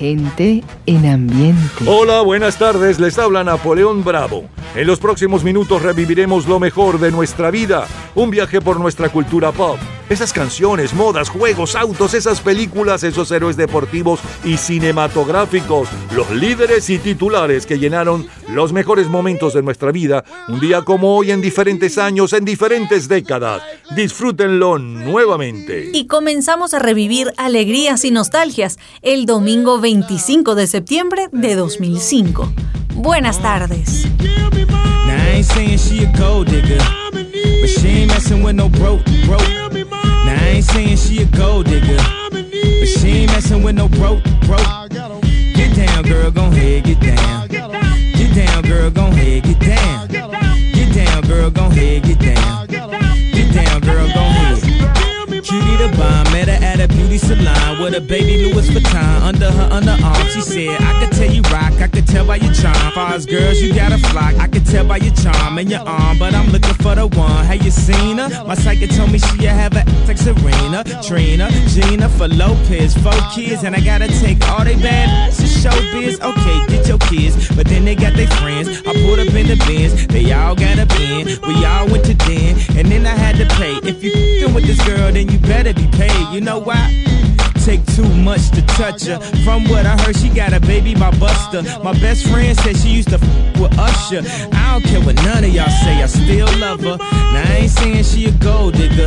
Gente en ambiente. Hola, buenas tardes. Les habla Napoleón Bravo. En los próximos minutos reviviremos lo mejor de nuestra vida. Un viaje por nuestra cultura pop. Esas canciones, modas, juegos, autos, esas películas, esos héroes deportivos y cinematográficos, los líderes y titulares que llenaron los mejores momentos de nuestra vida, un día como hoy en diferentes años, en diferentes décadas. Disfrútenlo nuevamente. Y comenzamos a revivir alegrías y nostalgias el domingo 25 de septiembre de 2005. Buenas tardes. Now I ain't saying she a gold digger, but she ain't messing with no broke, broke. Get down, girl, gon' head, get down. Get down, girl, gon' head, get down. Get down, girl, gon' head, get down. Get down, girl, gon' head. Cutie the bomb, met her at a beauty salon with a baby Louis Vuitton under her underarm. She said, I could tell you rock, I could tell by your charm. Far as girls, you got a flock. I could tell by your charm and your arm, but I'm looking for the one. Have you seen her? My psychic told me she have a like Serena, Trina, Gina for Lopez, four kids, and I gotta take all they bad to showbiz. Okay, get your kids, but then they got their friends. I pulled up in the bins, they all got a bin. We all went to den, and then I had to pay. If you with this girl, then you better be paid. You know why? Take too much to touch her. From what I heard, she got a baby by Buster. My best friend said she used to f with Usher. I don't care what none of y'all say, I still love her. Now I ain't saying she a gold digger,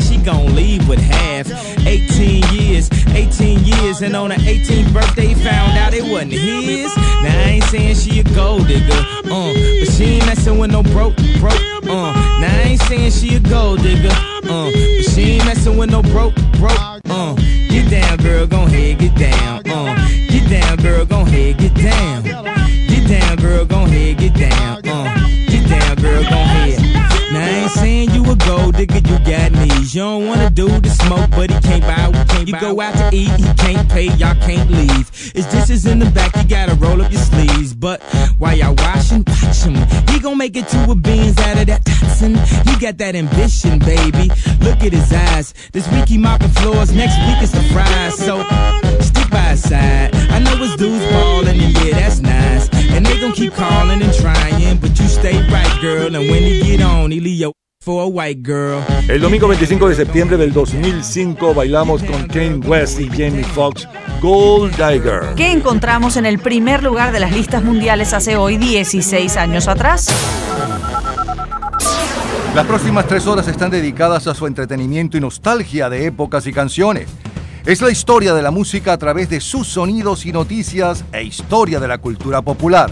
gon' leave with half. 18 years, 18 years, and on her 18th birthday, found out it wasn't his. Now I ain't saying she a gold digger, uh, but she ain't messing with no broke, broke, uh. Now I ain't saying she a gold digger, uh, but she ain't messing with no broke, broke, uh. Get down, girl, gon' head, get down, uh. Get down, girl, gon' head, get down. You digger, you got knees. You don't wanna do the smoke, but he can't buy. We can't you go out to eat, he can't pay, y'all can't leave. His dishes in the back, you gotta roll up your sleeves. But while y'all washing, watch him. He gon' make it to a beans out of that toxin. He got that ambition, baby. Look at his eyes. This week he mopping floors, next week it's the fries. So stick by his side. I know his dudes ballin', and yeah, that's nice. And they gon' keep calling and trying, but you stay right, girl. And when he get on, he leave your for a white girl. El domingo 25 de septiembre del 2005 bailamos con Kane West y Jamie Foxx Gold Digger. ¿Qué encontramos en el primer lugar de las listas mundiales hace hoy 16 años atrás? Las próximas tres horas están dedicadas a su entretenimiento y nostalgia de épocas y canciones. Es la historia de la música a través de sus sonidos y noticias e historia de la cultura popular.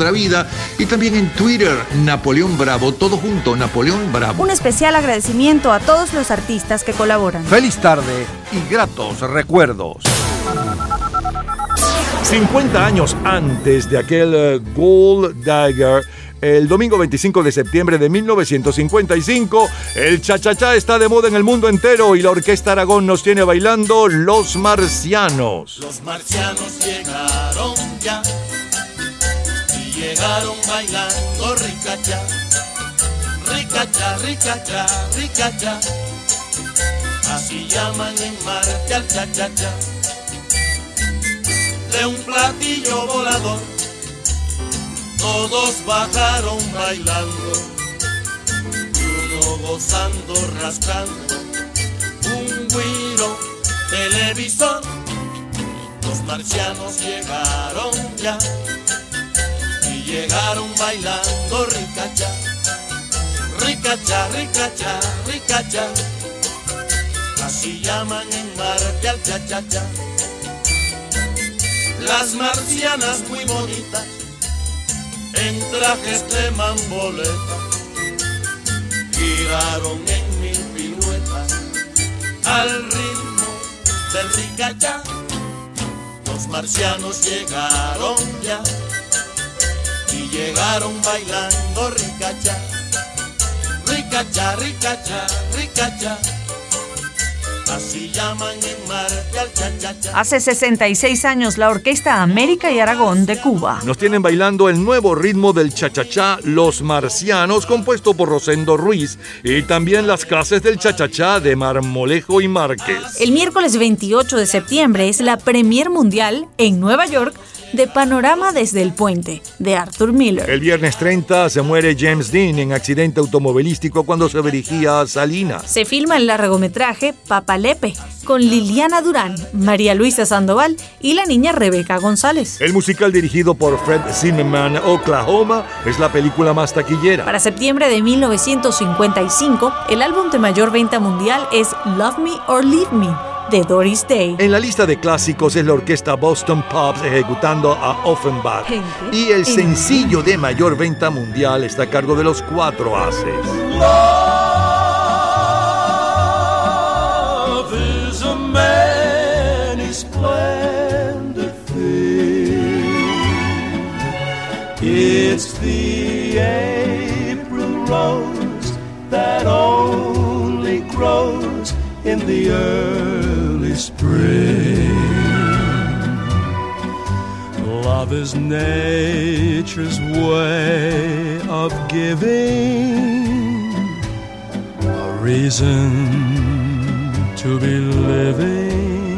vida y también en Twitter, Napoleón Bravo, todo junto, Napoleón Bravo. Un especial agradecimiento a todos los artistas que colaboran. Feliz tarde y gratos recuerdos. 50 años antes de aquel uh, Gold Dagger, el domingo 25 de septiembre de 1955, el cha-cha-cha está de moda en el mundo entero y la Orquesta Aragón nos tiene bailando Los Marcianos. Los marcianos llegaron ya llegaron bailando ricacha, ricacha, ricacha, ricacha. Así llaman en Marte al cha-cha-cha. De un platillo volador, todos bajaron bailando. Y uno gozando, rascando. Un guiro televisor. Los marcianos llegaron ya llegaron bailando ricacha, ricacha, ricacha, ricacha. Así llaman en Marte al cha-cha-cha. Las marcianas muy bonitas, en trajes de mamboleta, giraron en mil piruetas al ritmo del ricacha. Los marcianos llegaron ya llegaron bailando ricacha, ricacha, ricacha, ricacha. Así llaman en Marte al cha-cha-cha. Hace 66 años la Orquesta América y Aragón de Cuba. Nos tienen bailando el nuevo ritmo del cha-cha-cha Los Marcianos, compuesto por Rosendo Ruiz, y también las clases del cha-cha-cha de Marmolejo y Márquez. El miércoles 28 de septiembre es la Premier Mundial en Nueva York de Panorama desde el Puente, de Arthur Miller. El viernes 30 se muere James Dean en accidente automovilístico cuando se dirigía a Salinas. Se filma el largometraje Papalepe con Liliana Durán, María Luisa Sandoval y la niña Rebeca González. El musical dirigido por Fred Zimmerman, Oklahoma, es la película más taquillera. Para septiembre de 1955, el álbum de mayor venta mundial es Love Me or Leave Me de Doris Day. En la lista de clásicos es la orquesta Boston Pops ejecutando a Offenbach. Gente Y el en sencillo de mayor venta mundial está a cargo de los cuatro haces. Love is a. It's the April rose that only grows in the spring. Love is nature's way of giving a reason to be living.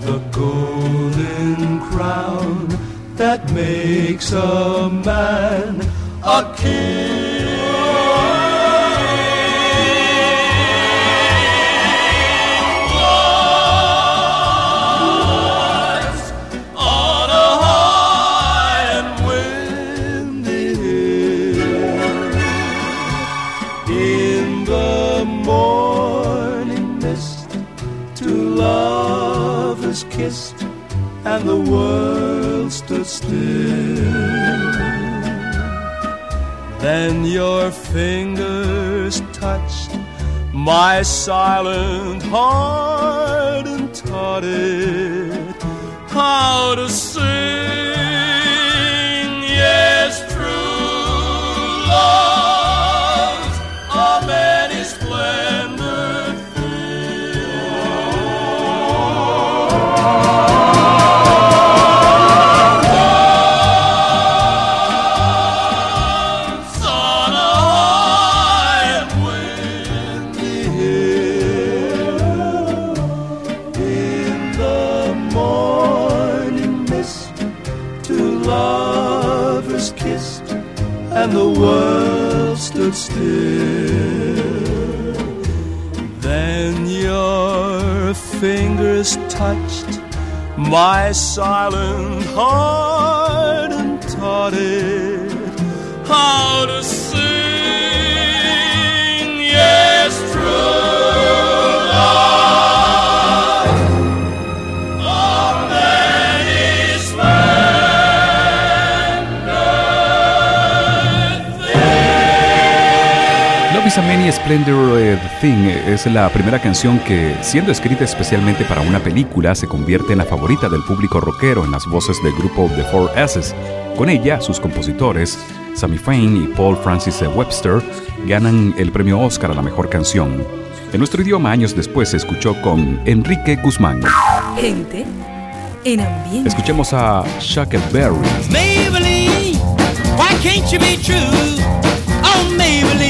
The golden crown that makes a man a king. And the world stood still. Then your fingers touched my silent heart and taught it how still. Then your fingers touched my silent heart and taught it how to a Many Splendid Thing es la primera canción que, siendo escrita especialmente para una película, se convierte en la favorita del público rockero en las voces del grupo The Four S's. Con ella, sus compositores, Sammy Fain y Paul Francis Webster, ganan el premio Oscar a la mejor canción. En nuestro idioma, años después, se escuchó con Enrique Guzmán. Gente en ambiente. Escuchemos a Chuck Berry. Maybelline, why can't you be true? Oh, Maybelline,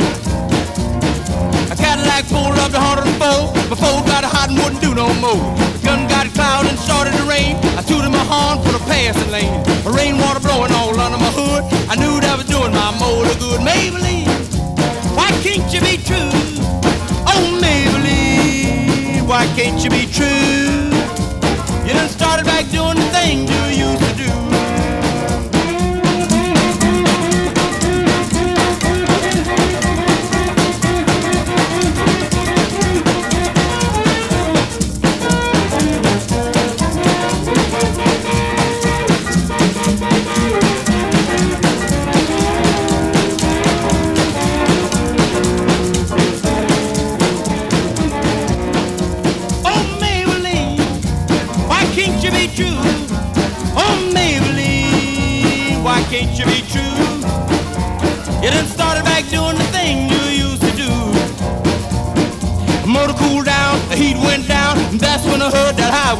A Cadillac pulled up to 104 before it got hot and wouldn't do no more. The gun got cloud and started to rain. I tooted my horn for the passing lane. The rainwater blowing all under my hood. I knew that was doing my motor good. Maybelline, why can't you be true? Oh, Maybelline, why can't you be true? You done started back doing the you to do. Oh,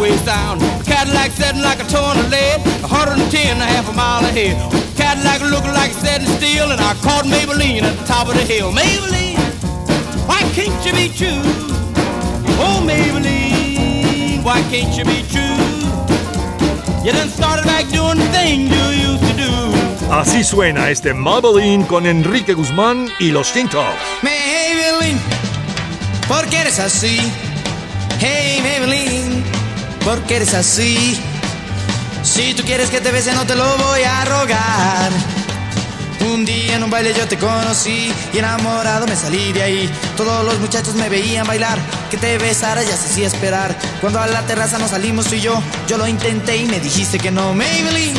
highway sound. The Cadillac setting like a ton of lead, 110 and a half a mile ahead. Cadillac looking like it's setting still, and I caught Maybelline at the top of the hill. Maybelline, why can't you be true? Oh, Maybelline, why can't you be true? You done started back doing the thing you used to do. Así suena este Maybelline con Enrique Guzmán y los Tintos. Maybelline, ¿por qué eres así? Hey Maybelline, ¿por qué eres así? Si tú quieres que te bese no te lo voy a rogar. Un día en un baile yo te conocí y enamorado me salí de ahí. Todos los muchachos me veían bailar, que te besara ya se hacía esperar. Cuando a la terraza nos salimos tú y yo, yo lo intenté y me dijiste que no, Maybelline.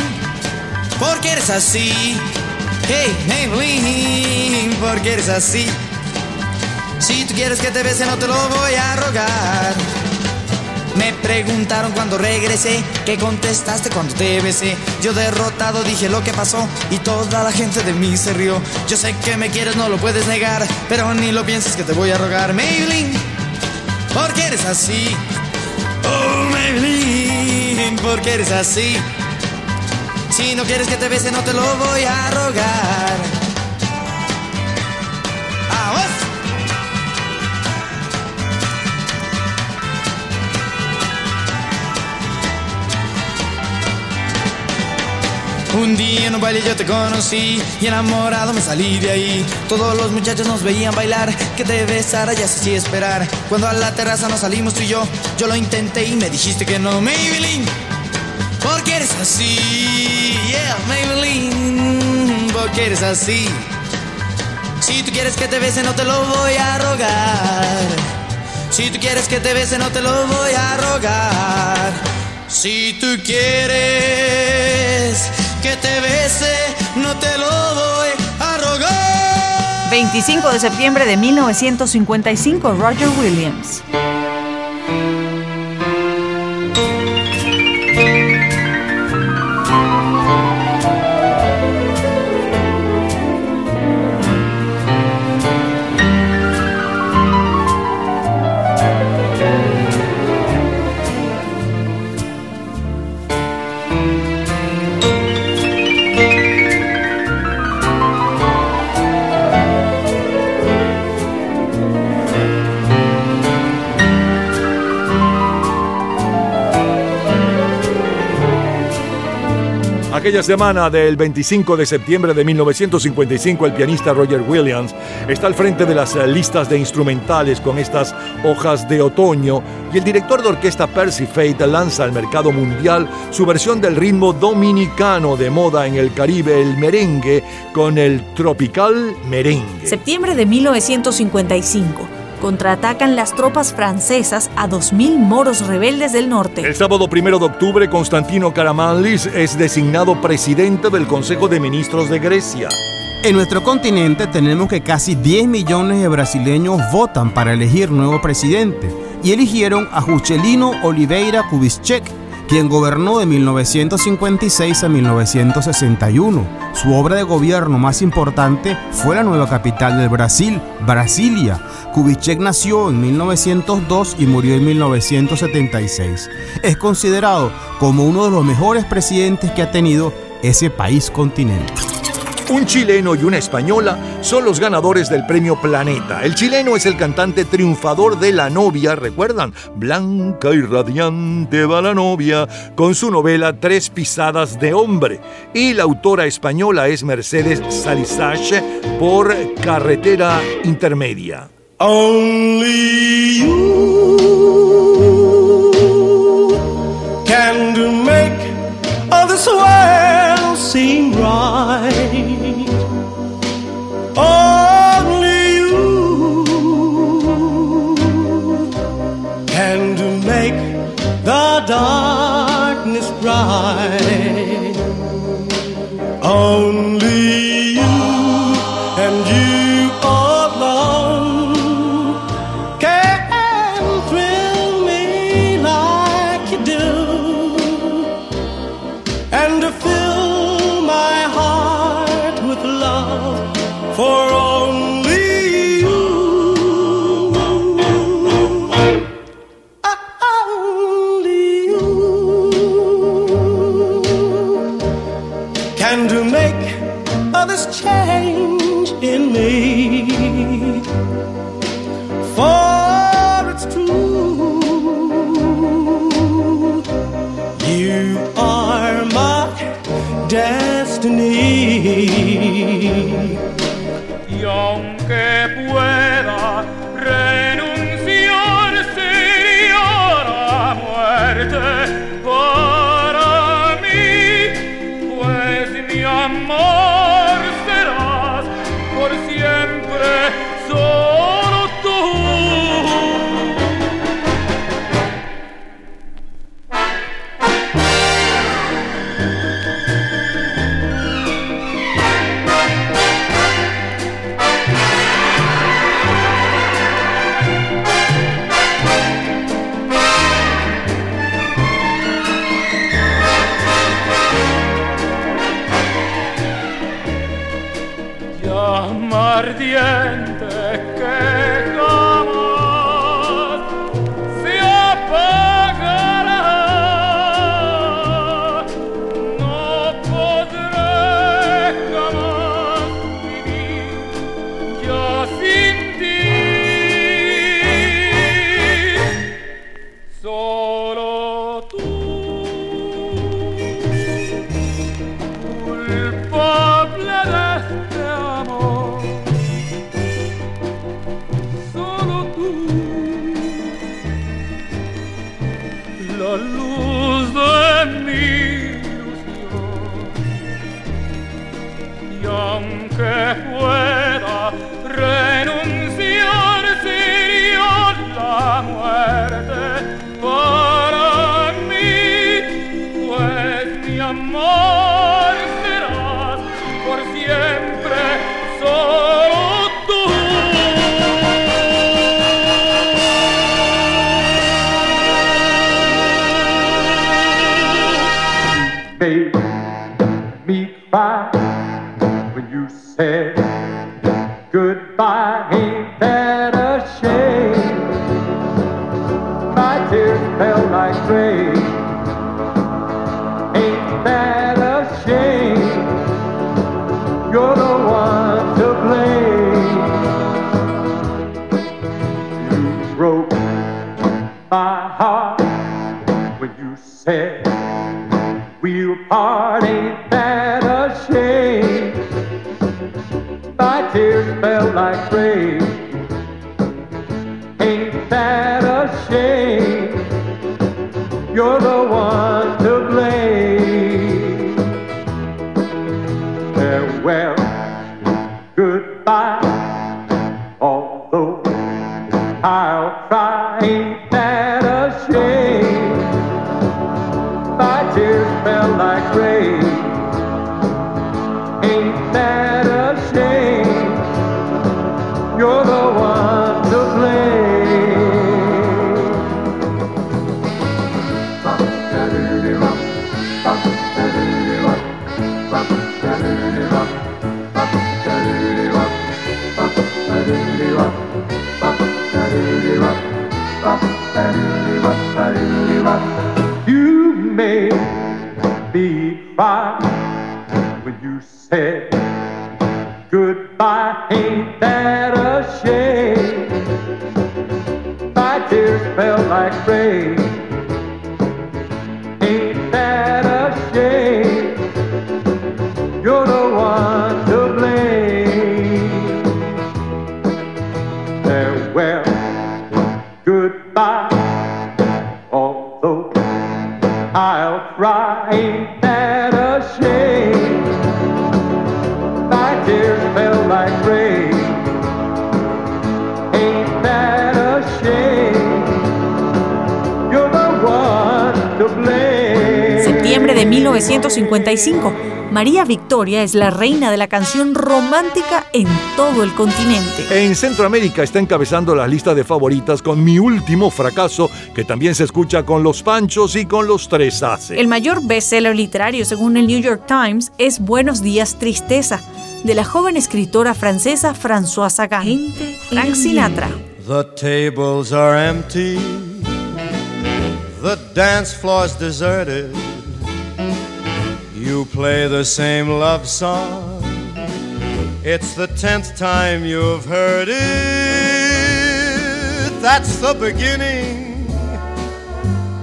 ¿Por qué eres así? Hey, Maybelline, ¿por qué eres así? Si tú quieres que te bese no te lo voy a rogar. Me preguntaron cuando regresé, ¿qué contestaste cuando te besé? Yo derrotado dije lo que pasó y toda la gente de mí se rió. Yo sé que me quieres, no lo puedes negar, pero ni lo pienses que te voy a rogar. Maybelline, ¿por qué eres así? Oh, Maybelline, ¿por qué eres así? Si no quieres que te bese, no te lo voy a rogar. Un día en un baile yo te conocí y enamorado me salí de ahí. Todos los muchachos nos veían bailar, que te besara se hacía esperar. Cuando a la terraza nos salimos tú y yo, yo lo intenté y me dijiste que no, Maybelline. ¿Por qué eres así? Yeah, Maybelline, ¿por qué eres así? Si tú quieres que te bese no te lo voy a rogar. Si tú quieres que te bese no te lo voy a rogar. Si tú quieres que te bese no te lo voy a rogar. 25 de septiembre de 1955, Roger Williams. Aquella semana del 25 de septiembre de 1955, el pianista Roger Williams está al frente de las eh, listas de instrumentales con estas hojas de otoño y el director de orquesta Percy Fate lanza al mercado mundial su versión del ritmo dominicano de moda en el Caribe, el merengue, con el tropical merengue. Septiembre de 1955. Contraatacan las tropas francesas a 2.000 moros rebeldes del norte. El sábado primero de octubre, Constantino Karamanlis es designado presidente del Consejo de Ministros de Grecia. En nuestro continente tenemos que casi 10 millones de brasileños votan para elegir nuevo presidente y eligieron a Juscelino Oliveira Kubitschek, quien gobernó de 1956 a 1961. Su obra de gobierno más importante fue la nueva capital del Brasil, Brasilia. Kubitschek nació en 1902 y murió en 1976. Es considerado como uno de los mejores presidentes que ha tenido ese país continente. Un chileno y una española son los ganadores del premio Planeta. El chileno es el cantante triunfador de La novia, ¿recuerdan? Blanca y radiante va la novia, con su novela Tres pisadas de hombre. Y la autora española es Mercedes Salisache por Carretera Intermedia. We'll. Ain't that a shame? My tears fell like rain. Ain't that a shame? You're the one de 1955. María Victoria es la reina de la canción romántica en todo el continente. En Centroamérica está encabezando las listas de favoritas con Mi Último Fracaso, que también se escucha con Los Panchos y con Los Tres Haces. El mayor bestseller literario, según el New York Times, es Buenos días, tristeza, de la joven escritora francesa Françoise Sagan. Frank Sinatra. The tables are empty, the dance floor's deserted. You play the same love song. It's the tenth time you've heard it. That's the beginning,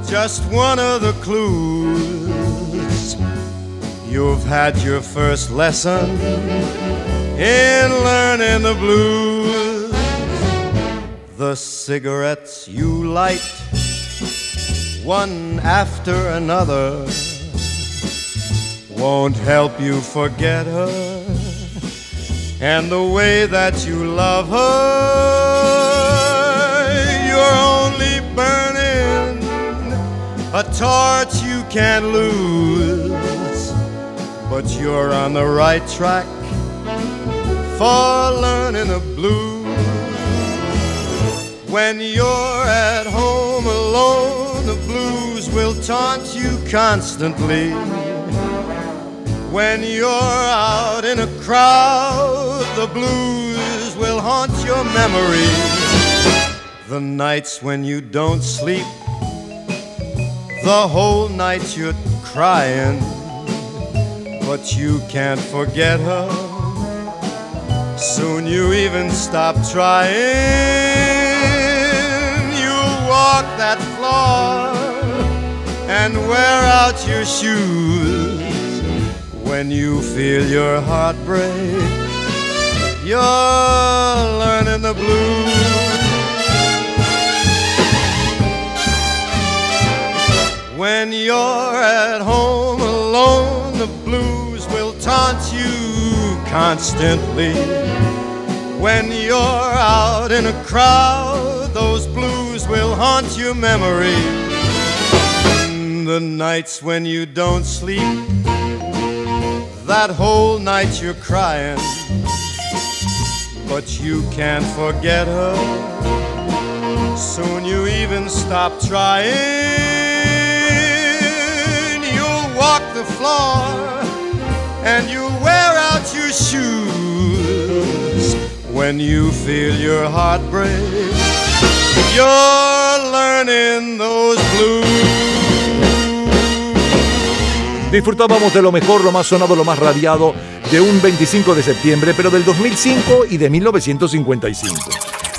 just one of the clues. You've had your first lesson in learning the blues. The cigarettes you light, one after another, won't help you forget her. And the way that you love her, you're only burning a torch you can't lose. But you're on the right track for learning the blues. When you're at home alone, the blues will taunt you constantly. When you're out in a crowd, the blues will haunt your memory. The nights when you don't sleep, the whole night you're crying, but you can't forget her. Soon you even stop trying. You'll walk that floor and wear out your shoes. When you feel your heart break, you're learning the blues. When you're at home alone, the blues will taunt you constantly. When you're out in a crowd, those blues will haunt your memory. The nights when you don't sleep, that whole night you're crying, but you can't forget her. Soon you even stop trying. You'll walk the floor and you'll wear out your shoes. When you feel your heart break, you're learning those blues. Disfrutábamos de lo mejor, lo más sonado, lo más radiado de un 25 de septiembre, pero del 2005 y de 1955.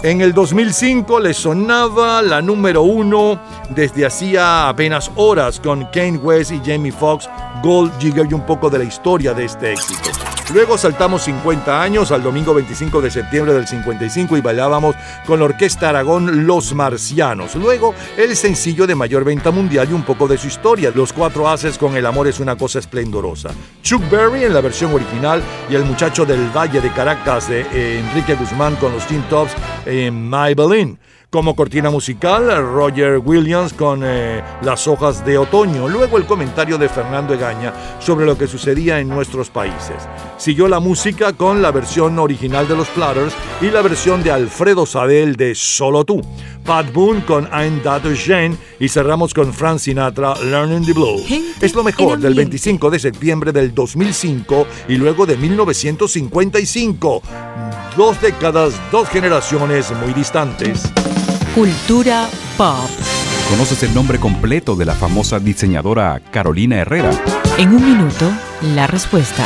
En el 2005 le sonaba la número uno desde hacía apenas horas con Kane West y Jamie Foxx, Gold Jigger y un poco de la historia de este éxito. Luego saltamos 50 años al domingo 25 de septiembre del 55 y bailábamos con la Orquesta Aragón Los Marcianos. Luego el sencillo de mayor venta mundial y un poco de su historia. Los cuatro haces con El amor es una cosa esplendorosa. Chuck Berry en la versión original y el muchacho del Valle de Caracas de eh, Enrique Guzmán con los Teen Tops en Maybelline. Como cortina musical, Roger Williams con eh, Las hojas de otoño. Luego el comentario de Fernando Egaña sobre lo que sucedía en nuestros países. Siguió la música con la versión original de los Platters y la versión de Alfredo Sadel de Solo tú. Pat Boone con I'm That Jane y cerramos con Frank Sinatra Learning the Blues. Es lo mejor del 25 de septiembre del 2005 y luego de 1955. Dos décadas, dos generaciones muy distantes. Cultura pop. ¿Conoces el nombre completo de la famosa diseñadora Carolina Herrera? En un minuto, la respuesta.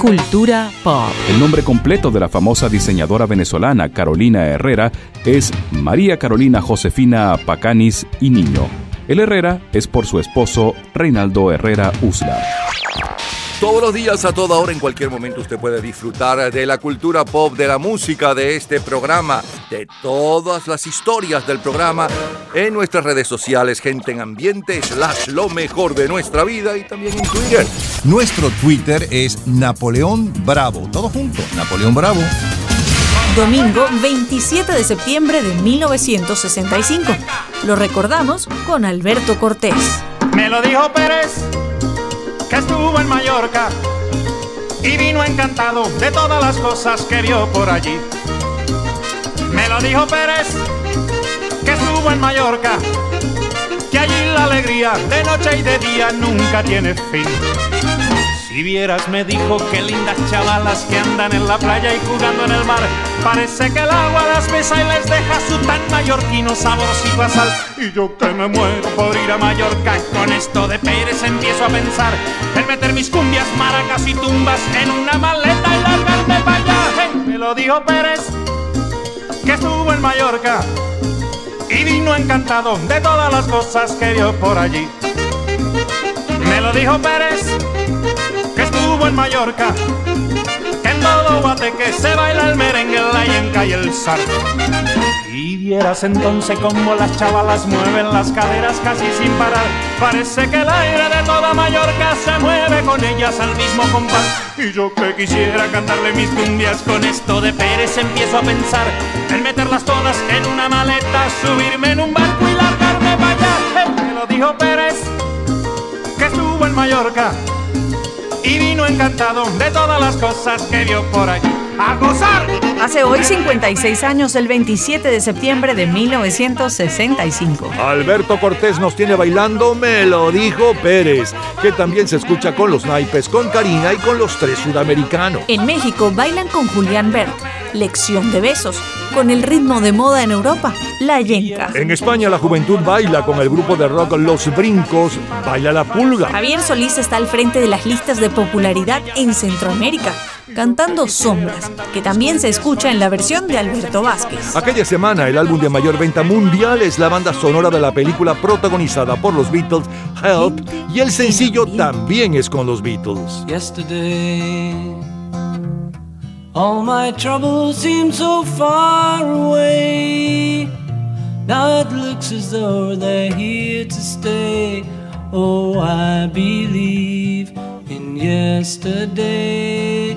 Cultura pop. El nombre completo de la famosa diseñadora venezolana Carolina Herrera es María Carolina Josefina Pacanis y Niño. El Herrera es por su esposo Reinaldo Herrera Usla. Todos los días, a toda hora, en cualquier momento, usted puede disfrutar de la cultura pop, de la música, de este programa, de todas las historias del programa en nuestras redes sociales, gente en ambiente, slash lo mejor de nuestra vida y también en Twitter. Nuestro Twitter es Napoleón Bravo. Todo junto, Napoleón Bravo. Domingo 27 de septiembre de 1965. Lo recordamos con Alberto Cortés. Me lo dijo Pérez, Mallorca y vino encantado de todas las cosas que vio por allí. Me lo dijo Pérez, que estuvo en Mallorca, que allí la alegría de noche y de día nunca tiene fin. Si vieras, me dijo, qué lindas chavalas que andan en la playa y jugando en el mar. Parece que el agua las besa y les deja su tan mallorquino saborcito a sal. Y yo que me muero por ir a Mallorca, con esto de Pérez empiezo a pensar en meter mis cumbias, maracas y tumbas en una maleta y largarme para allá. Me lo dijo Pérez, que estuvo en Mallorca y vino encantado de todas las cosas que vio por allí. Me lo dijo Pérez, que estuvo en Mallorca, que en todo Guateque se baila el merengue, la yenca y el zar. Y vieras entonces cómo las chavalas mueven las caderas casi sin parar. Parece que el aire de toda Mallorca se mueve con ellas al mismo compás. Y yo que quisiera cantarle mis cumbias con esto de Pérez empiezo a pensar en meterlas todas en una maleta, subirme en un barco y largarme para allá. Eh, Me lo dijo Pérez, que estuvo en Mallorca y vino encantado de todas las cosas que vio por allí. ¡A gozar! Hace hoy 56 años, el 27 de septiembre de 1965. Alberto Cortés nos tiene bailando, me lo dijo Pérez, que también se escucha con los naipes, con Karina y con los tres sudamericanos. En México bailan con Julián Bert, Lección de Besos, con el ritmo de moda en Europa, la yenca. En España la juventud baila con el grupo de rock Los Brincos, baila la pulga. Javier Solís está al frente de las listas de popularidad en Centroamérica, cantando Sombras, que también se escucha en la versión de Alberto Vázquez. Aquella semana el álbum de mayor venta mundial es la banda sonora de la película protagonizada por los Beatles, Help, y el sencillo también es con los Beatles. Yesterday, all my troubles seem so far away. Now it looks as though they're here to stay. Oh, I believe in yesterday.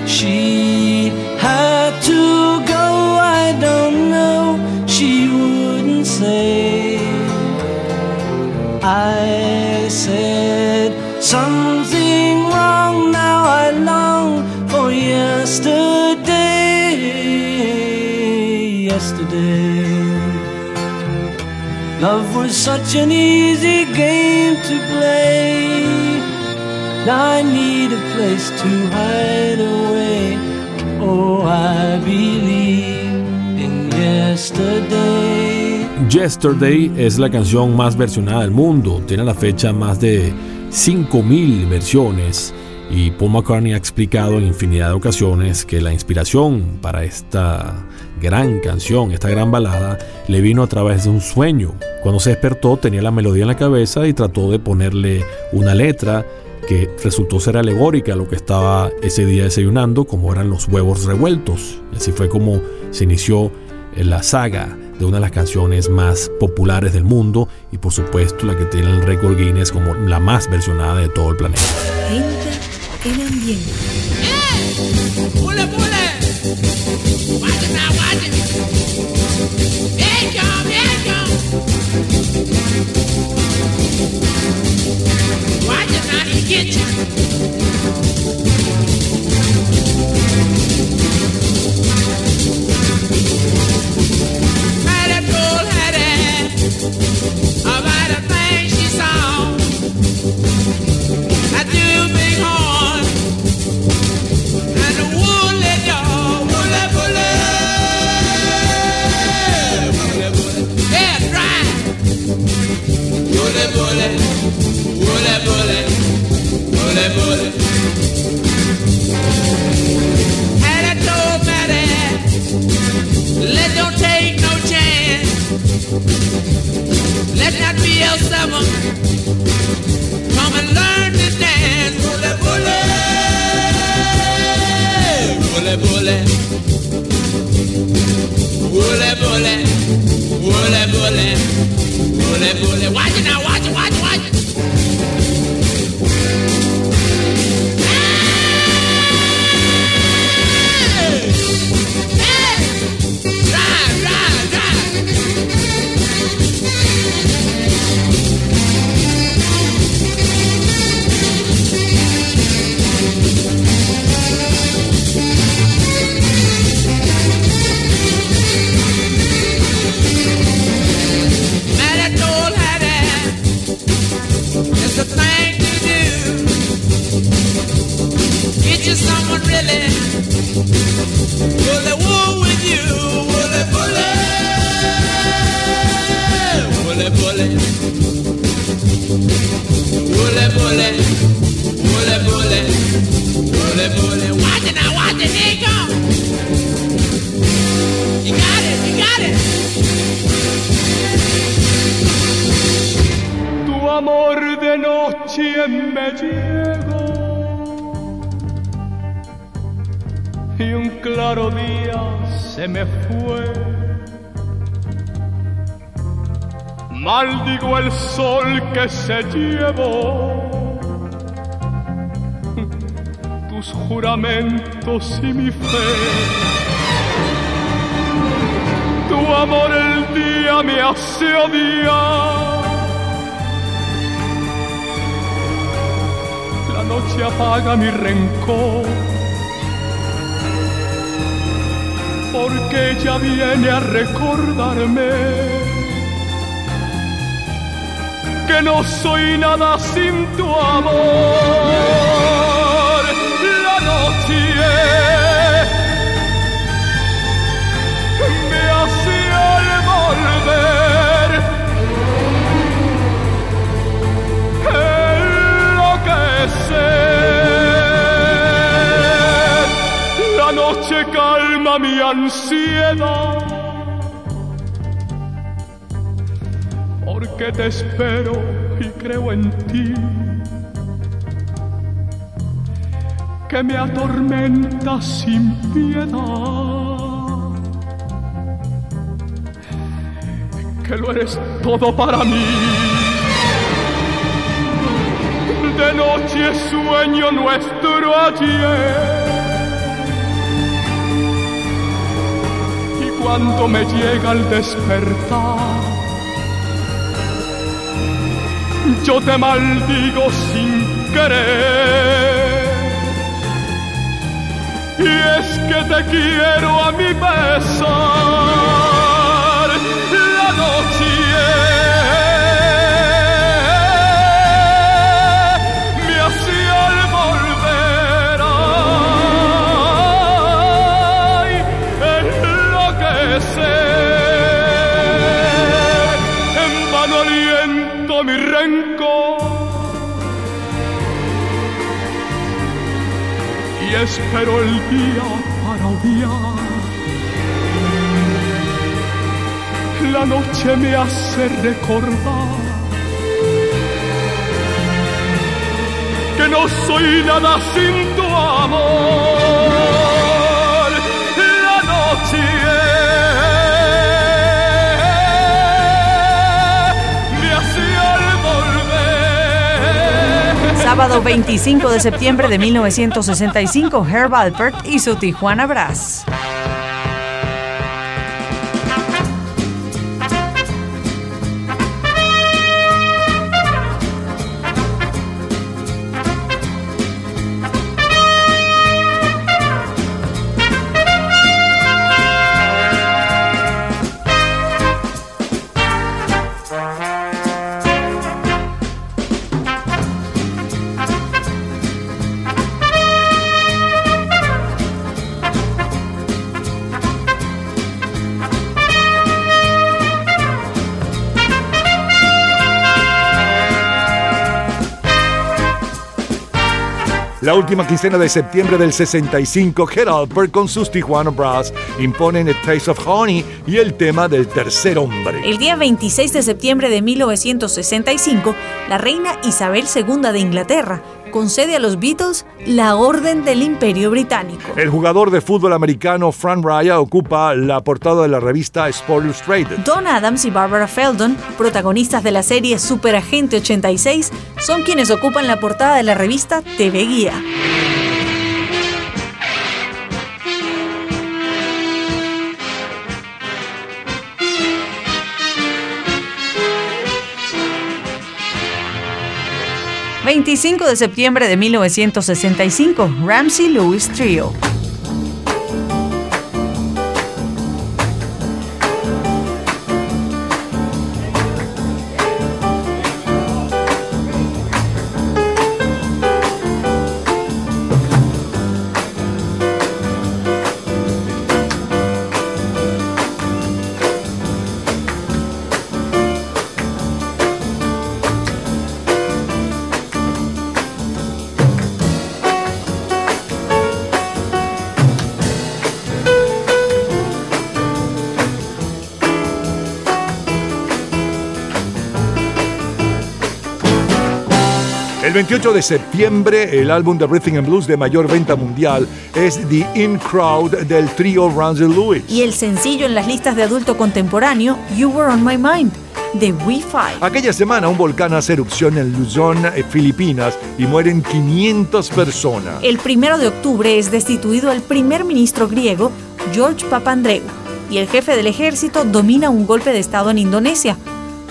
Love was such an easy game to play. Now I need a place to hide away. Oh, I believe in yesterday. Yesterday es la canción más versionada del mundo, tiene a la fecha más de 5.000 versiones y Paul McCartney ha explicado en infinidad de ocasiones que la inspiración para esta gran canción, esta gran balada, le vino a través de un sueño. Cuando se despertó tenía la melodía en la cabeza y trató de ponerle una letra que resultó ser alegórica a lo que estaba ese día desayunando, como eran los huevos revueltos. Así fue como se inició la saga de una de las canciones más populares del mundo y por supuesto la que tiene el récord Guinness como la más versionada de todo el planeta. Gente ambiente. Pule, pule. It. There you go, there you go. Watch it now, he get you. Claro día se me fue. Maldigo el sol que se llevó tus juramentos y mi fe. Tu amor el día me hace odiar. La noche apaga mi rencor. Porque ella viene a recordarme que no soy nada sin tu amor. Calma mi ansiedad. Porque te espero y creo en ti. Que me atormenta sin piedad. Que lo eres todo para mí. De noche sueño nuestro ayer. Cuando me llega el despertar, yo te maldigo sin querer. Y es que te quiero a mi pesar. Espero el día para odiar. La noche me hace recordar que no soy nada sin tu amor. Sábado 25 de septiembre de 1965, Herb Alpert y su Tijuana Brass. La última quincena de septiembre del 65, Head Alpert con sus Tijuana Brass imponen A Taste of Honey y el tema del tercer hombre. El día 26 de septiembre de 1965, la reina Isabel II de Inglaterra concede a los Beatles la Orden del Imperio Británico. El jugador de fútbol americano Frank Raya ocupa la portada de la revista Sport Illustrated. Don Adams y Barbara Feldon, protagonistas de la serie Superagente 86, son quienes ocupan la portada de la revista TV Guía. ...25 de septiembre de 1965... ...Ramsey Lewis Trio... El 28 de septiembre, el álbum de Rhythm and Blues de mayor venta mundial es The In Crowd del trío Ramsey Lewis. Y el sencillo en las listas de adulto contemporáneo, You Were On My Mind, de Wi-Fi. Aquella semana un volcán hace erupción en Luzon, eh, Filipinas, y mueren 500 personas. El primero de octubre es destituido el primer ministro griego, George Papandreou, y el jefe del ejército domina un golpe de estado en Indonesia.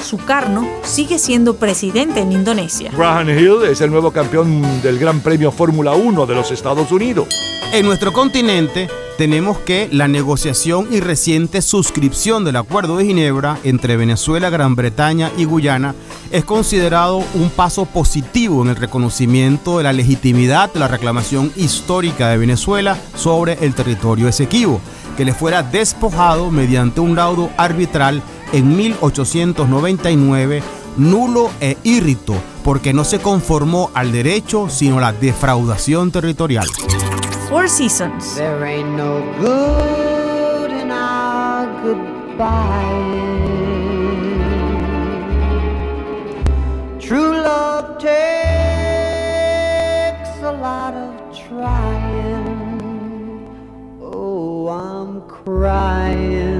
Sukarno sigue siendo presidente en Indonesia. Graham Hill es el nuevo campeón del Gran Premio Fórmula 1 de los Estados Unidos. En nuestro continente tenemos que la negociación y reciente suscripción del Acuerdo de Ginebra entre Venezuela, Gran Bretaña y Guyana es considerado un paso positivo en el reconocimiento de la legitimidad de la reclamación histórica de Venezuela sobre el territorio esequibo, que le fuera despojado mediante un laudo arbitral en 1899 nulo e irrito porque no se conformó al derecho sino a la defraudación territorial. Four Seasons. There ain't no good in our goodbye. True love takes a lot of trying. Oh, I'm crying.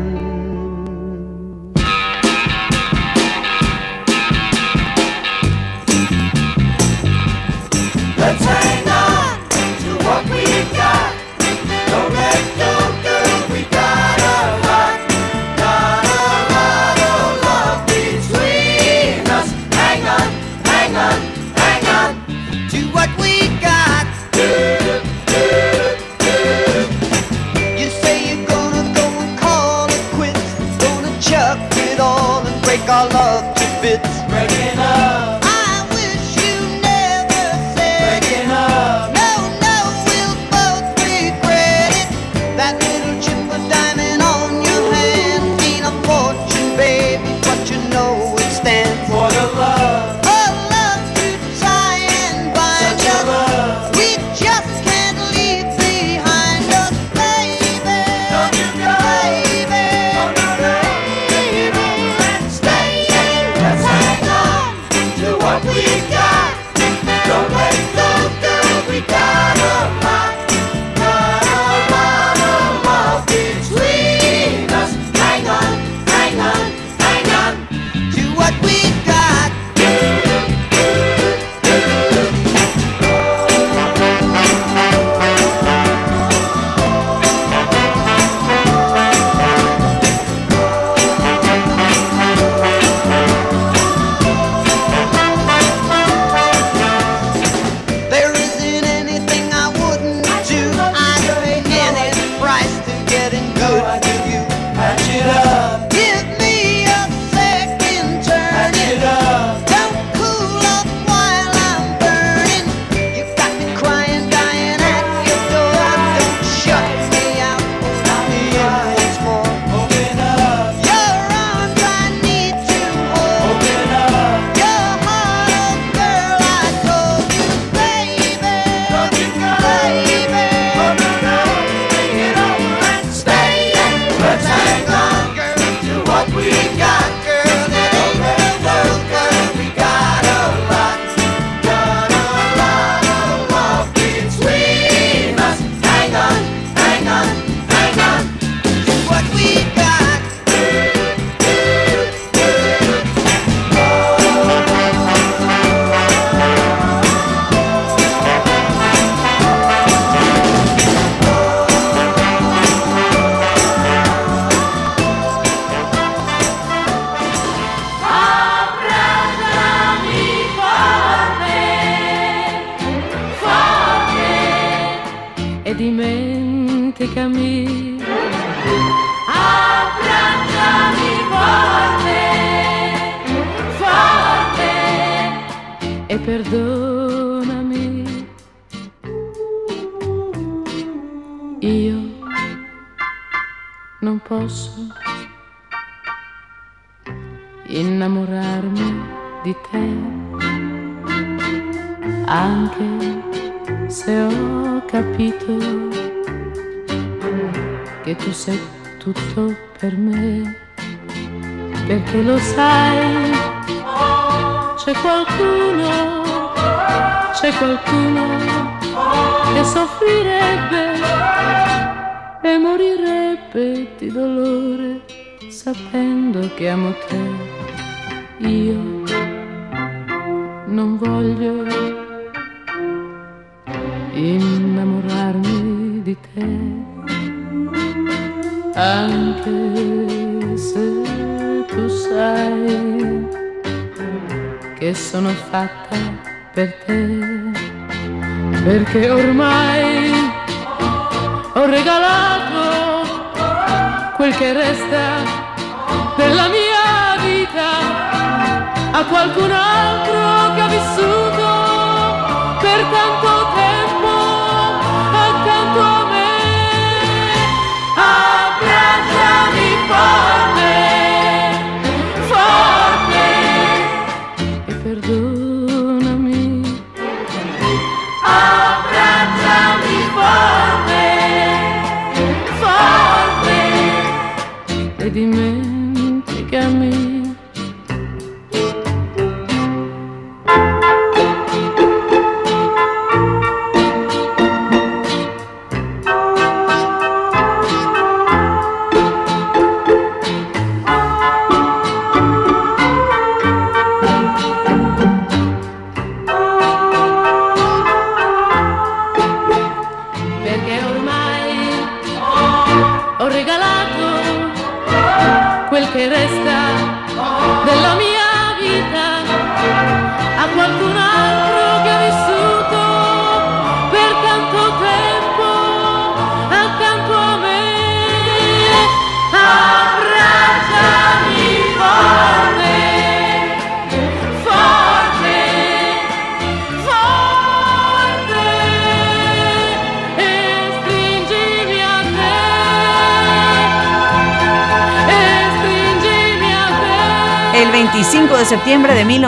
Qualcun altro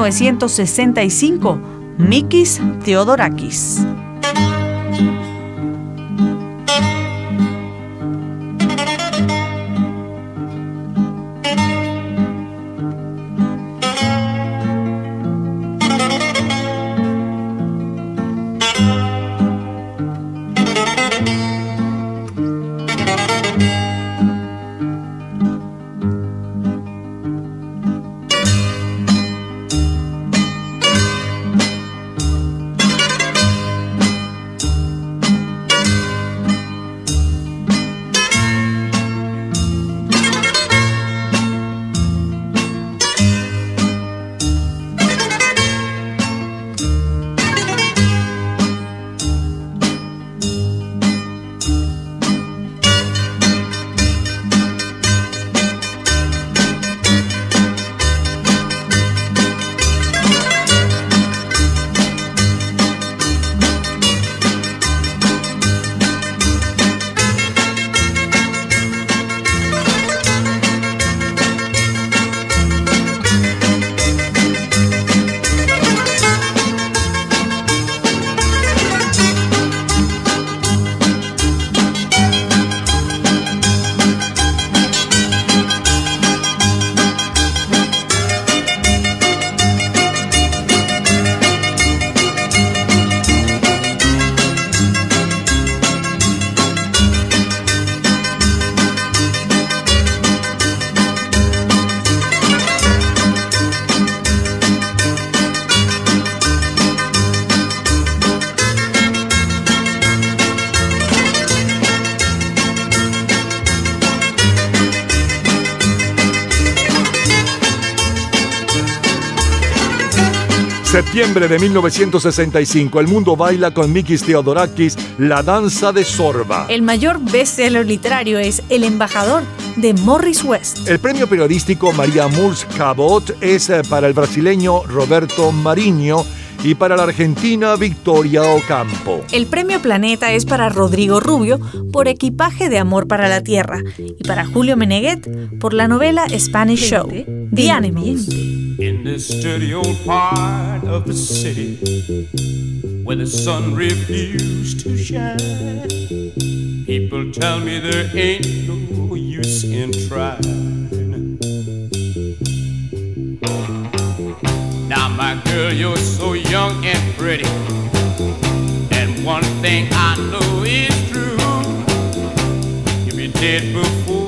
1965, Mikis Theodorakis. Septiembre de 1965, el mundo baila con Mikis Theodorakis La danza de Sorba. El mayor bestseller literario es El embajador de Morris West. El premio periodístico María Murs Cabot es eh, para el brasileño Roberto Mariño y para la argentina Victoria Ocampo. El premio Planeta es para Rodrigo Rubio por Equipaje de Amor para la Tierra y para Julio Meneguet por la novela Spanish Show, The Animals. In this dirty old part of the city where the sun refused to shine, people tell me there ain't no use in trying. My girl, you're so young and pretty, and one thing I know is true. You'll be dead before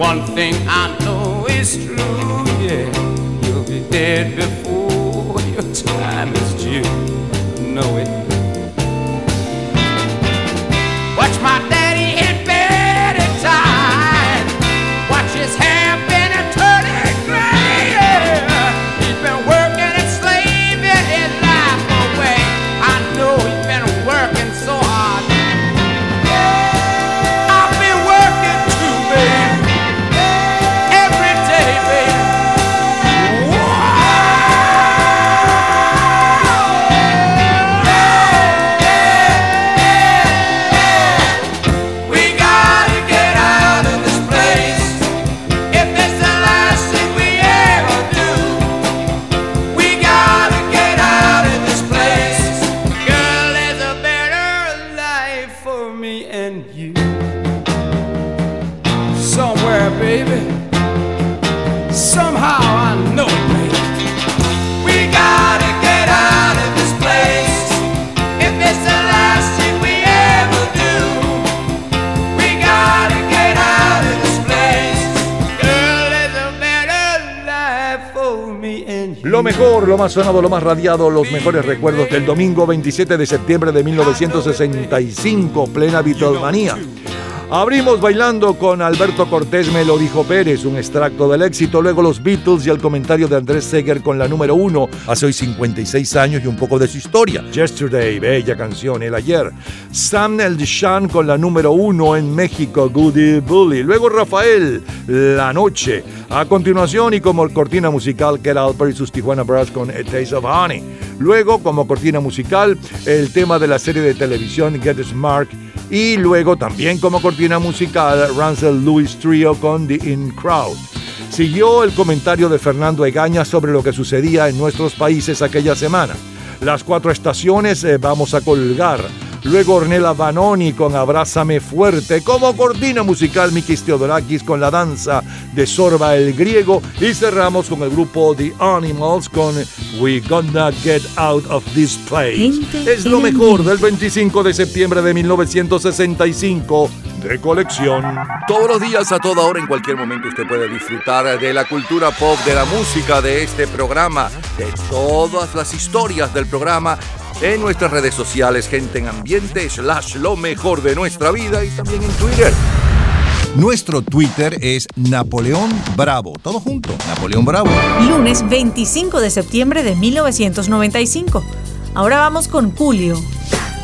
one thing I know is true, yeah. You'll be dead before sonado, lo más radiado, los mejores recuerdos del domingo 27 de septiembre de 1965, plena Beatlemanía. Abrimos bailando con Alberto Cortés Me lo dijo Pérez, un extracto del éxito, luego los Beatles y el comentario de Andrés Seger con la número uno, hace hoy 56 años y un poco de su historia. Yesterday, bella canción, el ayer. Sam El Shan con la número uno en México, Goody Bully. Luego Rafael, La Noche. A continuación y como cortina musical, Get Alper y sus Tijuana Brass con A Taste of Honey. Luego, como cortina musical, el tema de la serie de televisión Get Smart. Y luego también como cortina musical, Russell Lewis Trio con The In Crowd. Siguió el comentario de Fernando Egaña sobre lo que sucedía en nuestros países aquella semana. Las cuatro estaciones eh, vamos a colgar. Luego Ornella Vanoni con Abrázame Fuerte. Como cortina musical Mikis Theodorakis con la danza de Sorba el Griego. Y cerramos con el grupo The Animals con We Gonna Get Out of This Place. Es lo mejor del 25 de septiembre de 1965 de colección. Todos los días, a toda hora, en cualquier momento, usted puede disfrutar de la cultura pop, de la música, de este programa, de todas las historias del programa en nuestras redes sociales, gente en ambiente, slash lo mejor de nuestra vida y también en Twitter. Nuestro Twitter es Napoleón Bravo. Todo junto, Napoleón Bravo. Lunes 25 de septiembre de 1995. Ahora vamos con Julio.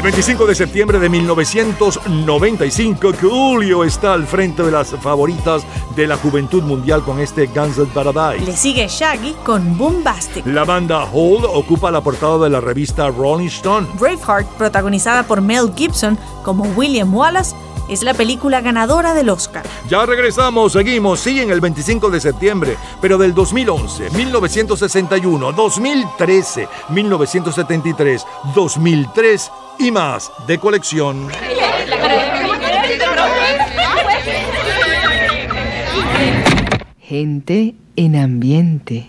El 25 de septiembre de 1995, Julio está al frente de las favoritas de la juventud mundial con este Guns N' Paradise. Le sigue Shaggy con Boombastic. La banda Hole ocupa la portada de la revista Rolling Stone. Braveheart, protagonizada por Mel Gibson como William Wallace, es la película ganadora del Oscar. Ya regresamos, seguimos, sí, en el 25 de septiembre, pero del 2011, 1961, 2013, 1973, 2003 y más de colección. Gente en ambiente.